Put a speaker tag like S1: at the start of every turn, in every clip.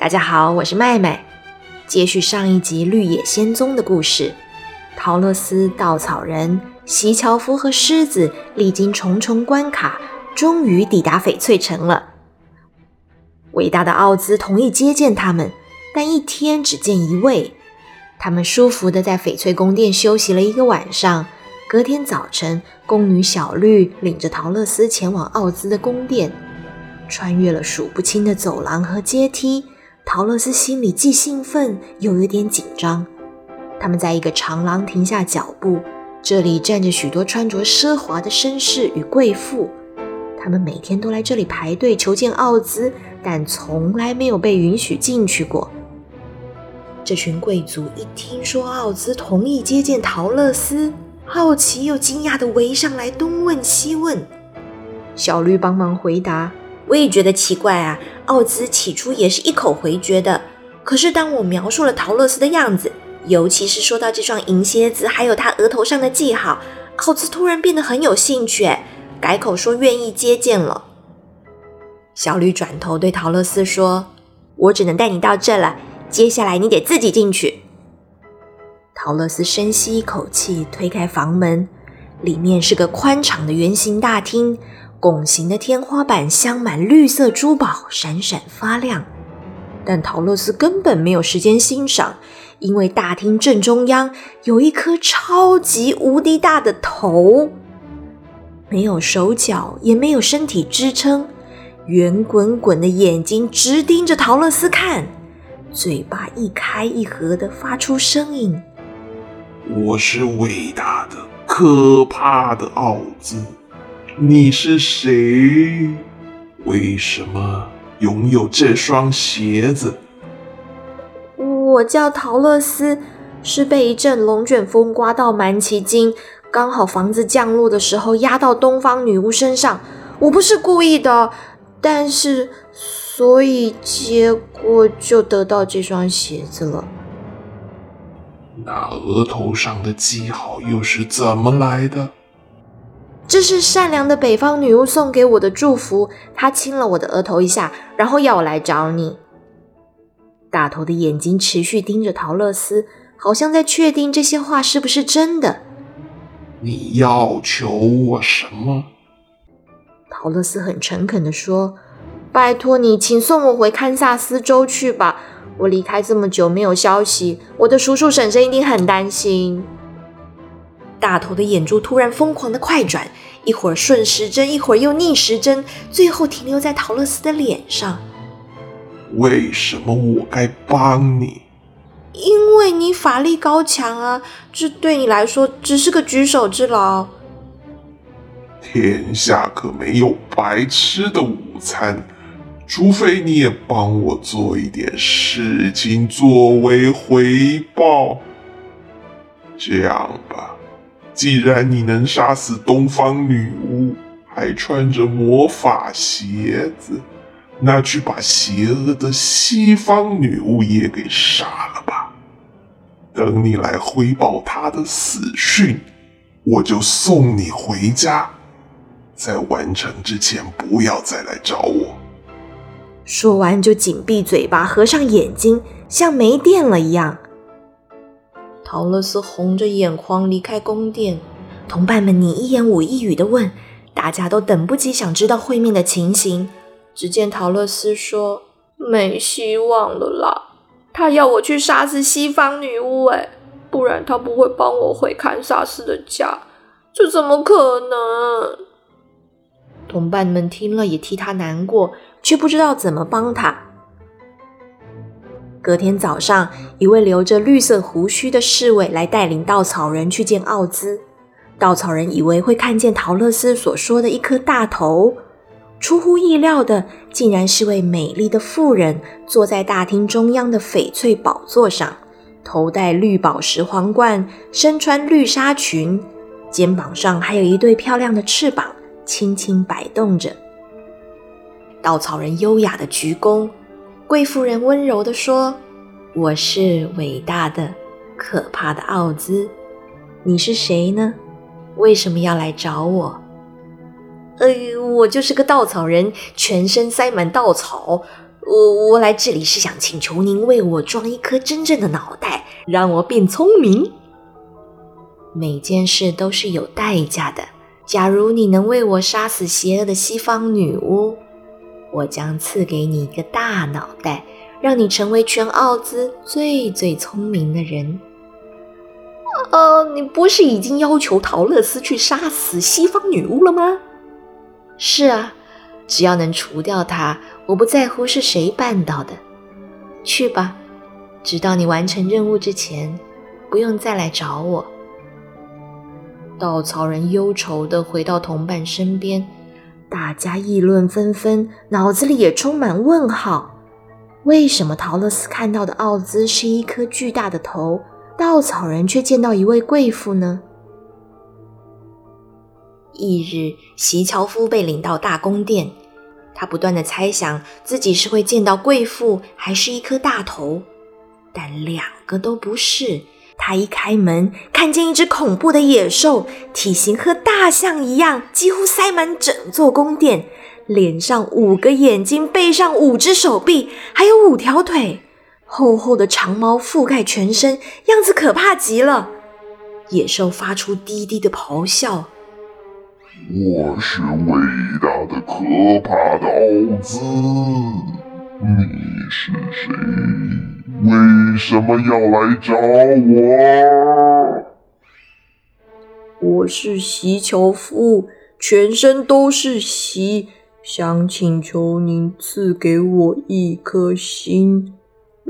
S1: 大家好，我是麦麦。接续上一集《绿野仙踪》的故事，陶乐斯、稻草人、席樵夫和狮子历经重重关卡，终于抵达翡翠城了。伟大的奥兹同意接见他们，但一天只见一位。他们舒服地在翡翠宫殿休息了一个晚上。隔天早晨，宫女小绿领着陶乐斯前往奥兹的宫殿，穿越了数不清的走廊和阶梯。陶乐斯心里既兴奋又有点紧张。他们在一个长廊停下脚步，这里站着许多穿着奢华的绅士与贵妇，他们每天都来这里排队求见奥兹，但从来没有被允许进去过。这群贵族一听说奥兹同意接见陶乐斯，好奇又惊讶地围上来，东问西问。小绿帮忙回答。我也觉得奇怪啊，奥兹起初也是一口回绝的。可是当我描述了陶乐斯的样子，尤其是说到这双银蝎子，还有他额头上的记号，奥兹突然变得很有兴趣，改口说愿意接见了。小绿转头对陶乐斯说：“我只能带你到这了，接下来你得自己进去。”陶乐斯深吸一口气，推开房门，里面是个宽敞的圆形大厅。拱形的天花板镶满绿色珠宝，闪闪发亮。但陶乐斯根本没有时间欣赏，因为大厅正中央有一颗超级无敌大的头，没有手脚，也没有身体支撑，圆滚滚的眼睛直盯着陶乐斯看，嘴巴一开一合的发出声音：“
S2: 我是伟大的、可怕的奥兹。”你是谁？为什么拥有这双鞋子？
S1: 我叫陶乐斯，是被一阵龙卷风刮到蛮奇经，刚好房子降落的时候压到东方女巫身上。我不是故意的，但是所以结果就得到这双鞋子了。
S2: 那额头上的记号又是怎么来的？
S1: 这是善良的北方女巫送给我的祝福。她亲了我的额头一下，然后要我来找你。大头的眼睛持续盯着陶乐斯，好像在确定这些话是不是真的。
S2: 你要求我什么？
S1: 陶乐斯很诚恳地说：“拜托你，请送我回堪萨斯州去吧。我离开这么久没有消息，我的叔叔婶婶一定很担心。”大头的眼珠突然疯狂的快转，一会儿顺时针，一会儿又逆时针，最后停留在陶乐斯的脸上。
S2: 为什么我该帮你？
S1: 因为你法力高强啊，这对你来说只是个举手之劳。
S2: 天下可没有白吃的午餐，除非你也帮我做一点事情作为回报。这样吧。既然你能杀死东方女巫，还穿着魔法鞋子，那去把邪恶的西方女巫也给杀了吧。等你来汇报她的死讯，我就送你回家。在完成之前，不要再来找我。
S1: 说完就紧闭嘴巴，合上眼睛，像没电了一样。陶乐斯红着眼眶离开宫殿，同伴们你一言我一语的问，大家都等不及想知道会面的情形。只见陶乐斯说：“没希望了啦，他要我去杀死西方女巫，哎，不然他不会帮我回堪萨斯的家，这怎么可能？”同伴们听了也替他难过，却不知道怎么帮他。隔天早上，一位留着绿色胡须的侍卫来带领稻草人去见奥兹。稻草人以为会看见陶乐斯所说的一颗大头，出乎意料的，竟然是位美丽的妇人，坐在大厅中央的翡翠宝座上，头戴绿宝石皇冠，身穿绿纱裙，肩膀上还有一对漂亮的翅膀，轻轻摆动着。稻草人优雅的鞠躬。贵妇人温柔地说：“我是伟大的、可怕的奥兹，你是谁呢？为什么要来找我？”“呃，我就是个稻草人，全身塞满稻草。我我来这里是想请求您为我装一颗真正的脑袋，让我变聪明。每件事都是有代价的。假如你能为我杀死邪恶的西方女巫，我将赐给你一个大脑袋，让你成为全奥兹最最聪明的人。呃，你不是已经要求陶乐斯去杀死西方女巫了吗？是啊，只要能除掉她，我不在乎是谁办到的。去吧，直到你完成任务之前，不用再来找我。稻草人忧愁地回到同伴身边，大家议论纷纷，脑子里也充满问号：为什么陶乐斯看到的奥兹是一颗巨大的头？稻草人却见到一位贵妇呢。翌日，席樵夫被领到大宫殿，他不断的猜想自己是会见到贵妇，还是一颗大头，但两个都不是。他一开门，看见一只恐怖的野兽，体型和大象一样，几乎塞满整座宫殿，脸上五个眼睛，背上五只手臂，还有五条腿。厚厚的长毛覆盖全身，样子可怕极了。野兽发出低低的咆哮：“
S2: 我是伟大的、可怕的奥兹，你是谁？为什么要来找我？”“
S1: 我是席樵夫，全身都是席，想请求您赐给我一颗心。”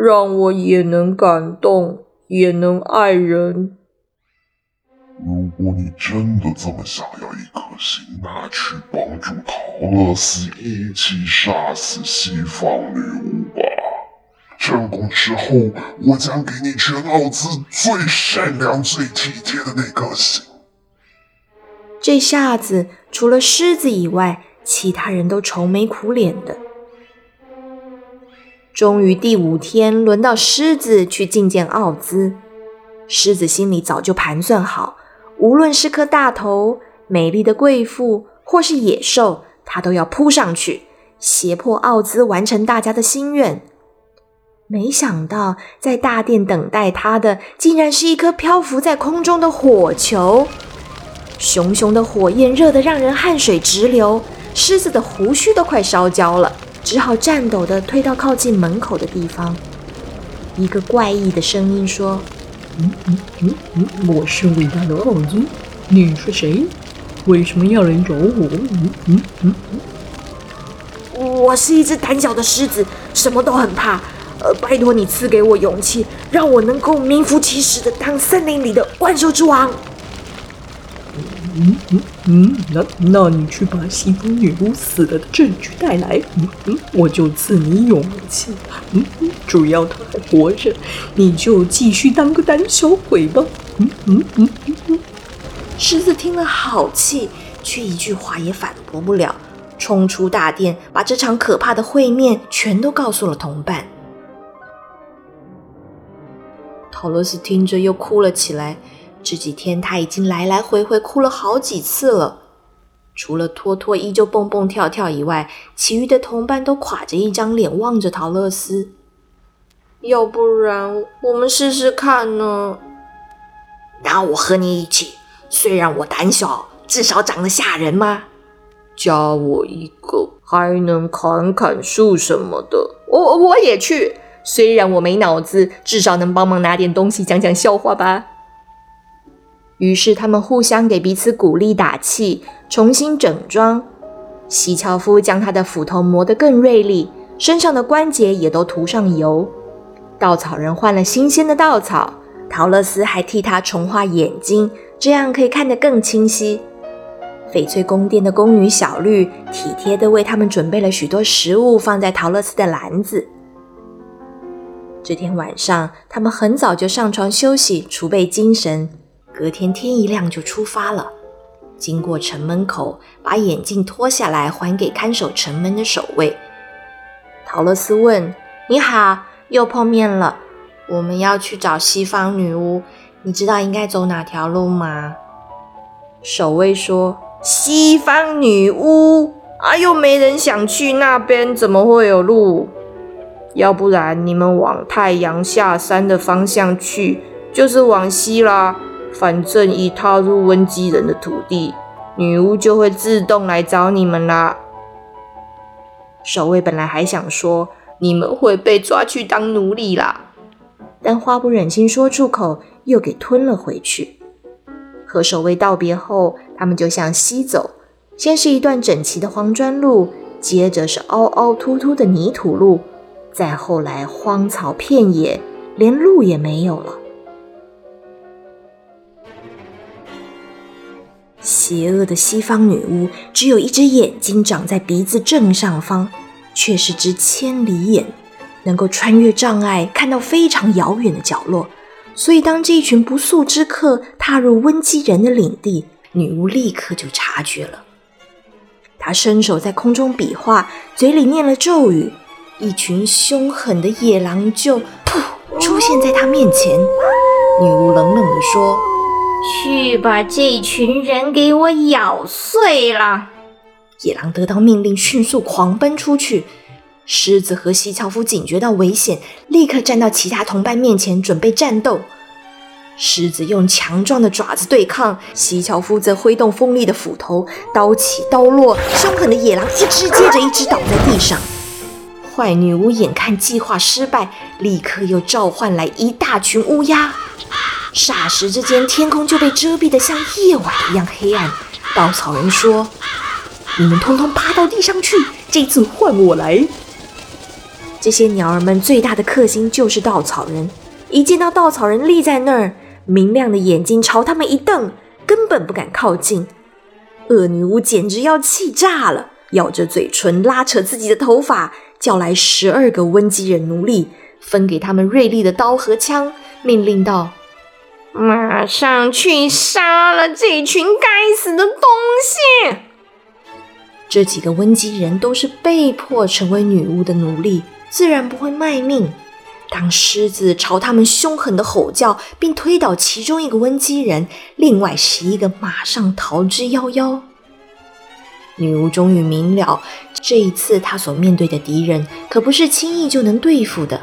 S1: 让我也能感动，也能爱人。
S2: 如果你真的这么想要一颗心，那去帮助陶乐斯一起杀死西方女巫成功之后，我将给你全奥兹最善良、最体贴的那颗心。
S1: 这下子，除了狮子以外，其他人都愁眉苦脸的。终于第五天，轮到狮子去觐见奥兹。狮子心里早就盘算好，无论是颗大头、美丽的贵妇，或是野兽，他都要扑上去，胁迫奥兹完成大家的心愿。没想到，在大殿等待他的，竟然是一颗漂浮在空中的火球。熊熊的火焰热得让人汗水直流，狮子的胡须都快烧焦了。只好颤抖地退到靠近门口的地方。一个怪异的声音说：“
S3: 嗯嗯嗯嗯，我是伟大的奥兹，你是谁？为什么要来找我？嗯嗯嗯
S1: 嗯，我是一只胆小的狮子，什么都很怕。呃，拜托你赐给我勇气，让我能够名副其实的当森林里的万兽之王。”
S3: 嗯嗯嗯，那那你去把西方女巫死了的证据带来，嗯嗯，我就赐你勇气。嗯嗯，只要她还活着，你就继续当个胆小鬼吧。嗯嗯嗯嗯嗯。
S1: 狮子听了好气，却一句话也反驳不了，冲出大殿，把这场可怕的会面全都告诉了同伴。陶罗斯听着又哭了起来。这几天他已经来来回回哭了好几次了，除了托托依旧蹦蹦跳跳以外，其余的同伴都垮着一张脸望着陶乐斯。要不然我们试试看呢？那我和你一起，虽然我胆小，至少长得吓人吗？加我一个，还能砍砍树什么的。我我也去，虽然我没脑子，至少能帮忙拿点东西，讲讲笑话吧。于是他们互相给彼此鼓励打气，重新整装。席樵夫将他的斧头磨得更锐利，身上的关节也都涂上油。稻草人换了新鲜的稻草，陶乐斯还替他重画眼睛，这样可以看得更清晰。翡翠宫殿的宫女小绿体贴地为他们准备了许多食物，放在陶乐斯的篮子。这天晚上，他们很早就上床休息，储备精神。隔天天一亮就出发了，经过城门口，把眼镜脱下来还给看守城门的守卫。陶乐斯问：“你好，又碰面了。我们要去找西方女巫，你知道应该走哪条路吗？”守卫说：“西方女巫啊，又没人想去那边，怎么会有路？
S4: 要不然你们往太阳下山的方向去，就是往西啦。反正一踏入温基人的土地，女巫就会自动来找你们啦。
S1: 守卫本来还想说你们会被抓去当奴隶啦，但话不忍心说出口，又给吞了回去。和守卫道别后，他们就向西走，先是一段整齐的黄砖路，接着是凹凹凸凸的泥土路，再后来荒草遍野，连路也没有了。邪恶的西方女巫只有一只眼睛长在鼻子正上方，却是只千里眼，能够穿越障碍看到非常遥远的角落。所以，当这一群不速之客踏入温基人的领地，女巫立刻就察觉了。她伸手在空中比划，嘴里念了咒语，一群凶狠的野狼就噗出现在他面前。女巫冷冷地说。
S4: 去把这群人给我咬碎了！
S1: 野狼得到命令，迅速狂奔出去。狮子和西樵夫警觉到危险，立刻站到其他同伴面前，准备战斗。狮子用强壮的爪子对抗，西樵夫则挥动锋利的斧头，刀起刀落，凶狠的野狼一只接着一只倒在地上。坏女巫眼看计划失败，立刻又召唤来一大群乌鸦。霎时之间，天空就被遮蔽得像夜晚一样黑暗。稻草人说：“你们通通趴到地上去，这次换我来。”这些鸟儿们最大的克星就是稻草人。一见到稻草人立在那儿，明亮的眼睛朝他们一瞪，根本不敢靠近。恶女巫简直要气炸了，咬着嘴唇，拉扯自己的头发，叫来十二个温基人奴隶，分给他们锐利的刀和枪，命令道。
S4: 马上去杀了这群该死的东西！
S1: 这几个温基人都是被迫成为女巫的奴隶，自然不会卖命。当狮子朝他们凶狠的吼叫，并推倒其中一个温基人，另外十一个马上逃之夭夭。女巫终于明了，这一次她所面对的敌人可不是轻易就能对付的，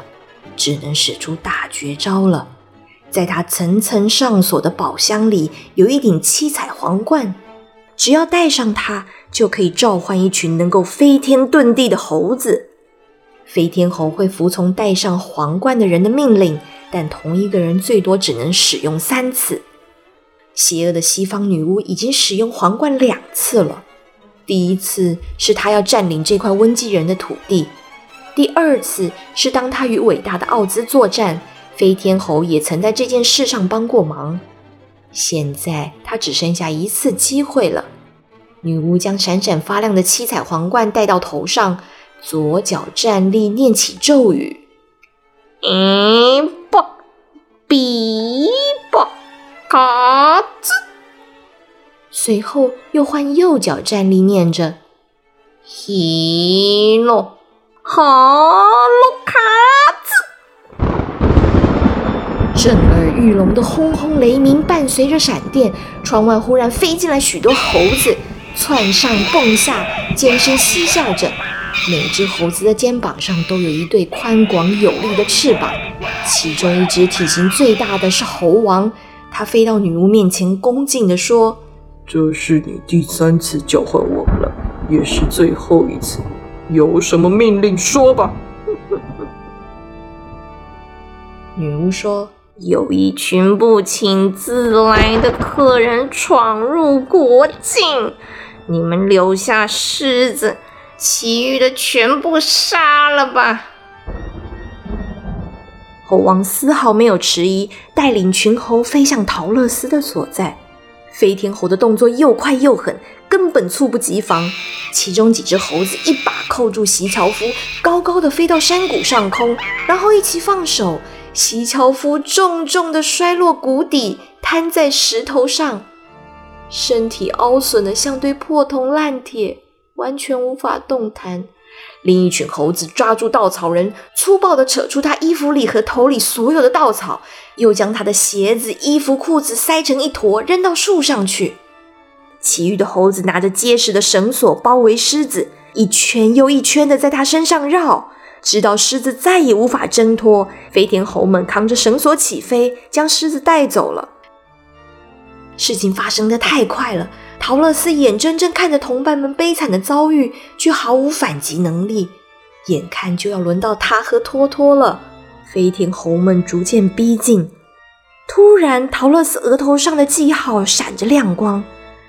S1: 只能使出大绝招了。在她层层上锁的宝箱里，有一顶七彩皇冠，只要戴上它，就可以召唤一群能够飞天遁地的猴子。飞天猴会服从戴上皇冠的人的命令，但同一个人最多只能使用三次。邪恶的西方女巫已经使用皇冠两次了，第一次是他要占领这块温基人的土地，第二次是当他与伟大的奥兹作战。飞天猴也曾在这件事上帮过忙，现在他只剩下一次机会了。女巫将闪闪发亮的七彩皇冠戴到头上，左脚站立，念起咒语：“
S4: 嗯不比不卡兹。”
S1: 随后又换右脚站立，念着：“
S4: 希诺哈鲁卡。”
S1: 震耳欲聋的轰轰雷鸣伴随着闪电，窗外忽然飞进来许多猴子，窜上蹦下，尖声嬉笑着。每只猴子的肩膀上都有一对宽广有力的翅膀，其中一只体型最大的是猴王。它飞到女巫面前，恭敬地说：“
S3: 这是你第三次叫唤我了，也是最后一次。有什么命令说吧。”
S1: 女巫说。
S4: 有一群不请自来的客人闯入国境，你们留下狮子，其余的全部杀了吧！
S1: 猴王丝毫没有迟疑，带领群猴飞向陶乐斯的所在。飞天猴的动作又快又狠，根本猝不及防。其中几只猴子一把扣住席樵夫，高高的飞到山谷上空，然后一起放手。席樵夫重重的摔落谷底，瘫在石头上，身体凹损的像堆破铜烂铁，完全无法动弹。另一群猴子抓住稻草人，粗暴地扯出他衣服里和头里所有的稻草，又将他的鞋子、衣服、裤子塞成一坨，扔到树上去。其余的猴子拿着结实的绳索包围狮子，一圈又一圈地在他身上绕。直到狮子再也无法挣脱，飞天猴们扛着绳索起飞，将狮子带走了。事情发生的太快了，陶乐斯眼睁睁看着同伴们悲惨的遭遇，却毫无反击能力。眼看就要轮到他和托托了，飞天猴们逐渐逼近。突然，陶乐斯额头上的记号闪着亮光，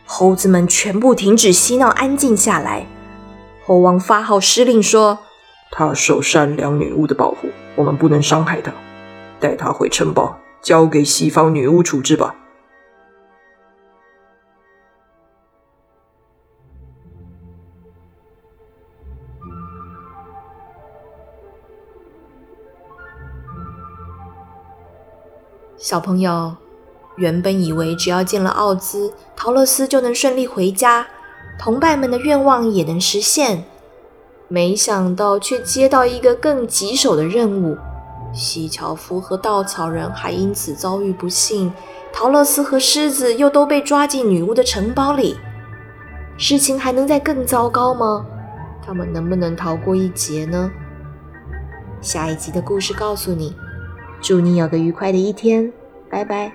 S1: 猴子们全部停止嬉闹，安静下来。猴王发号施令说：“
S3: 他受善良女巫的保护，我们不能伤害他。带他回城堡，交给西方女巫处置吧。”
S1: 小朋友原本以为只要见了奥兹，陶乐斯就能顺利回家，同伴们的愿望也能实现。没想到却接到一个更棘手的任务，西樵夫和稻草人还因此遭遇不幸，陶乐斯和狮子又都被抓进女巫的城堡里。事情还能再更糟糕吗？他们能不能逃过一劫呢？下一集的故事告诉你。祝你有个愉快的一天，拜拜。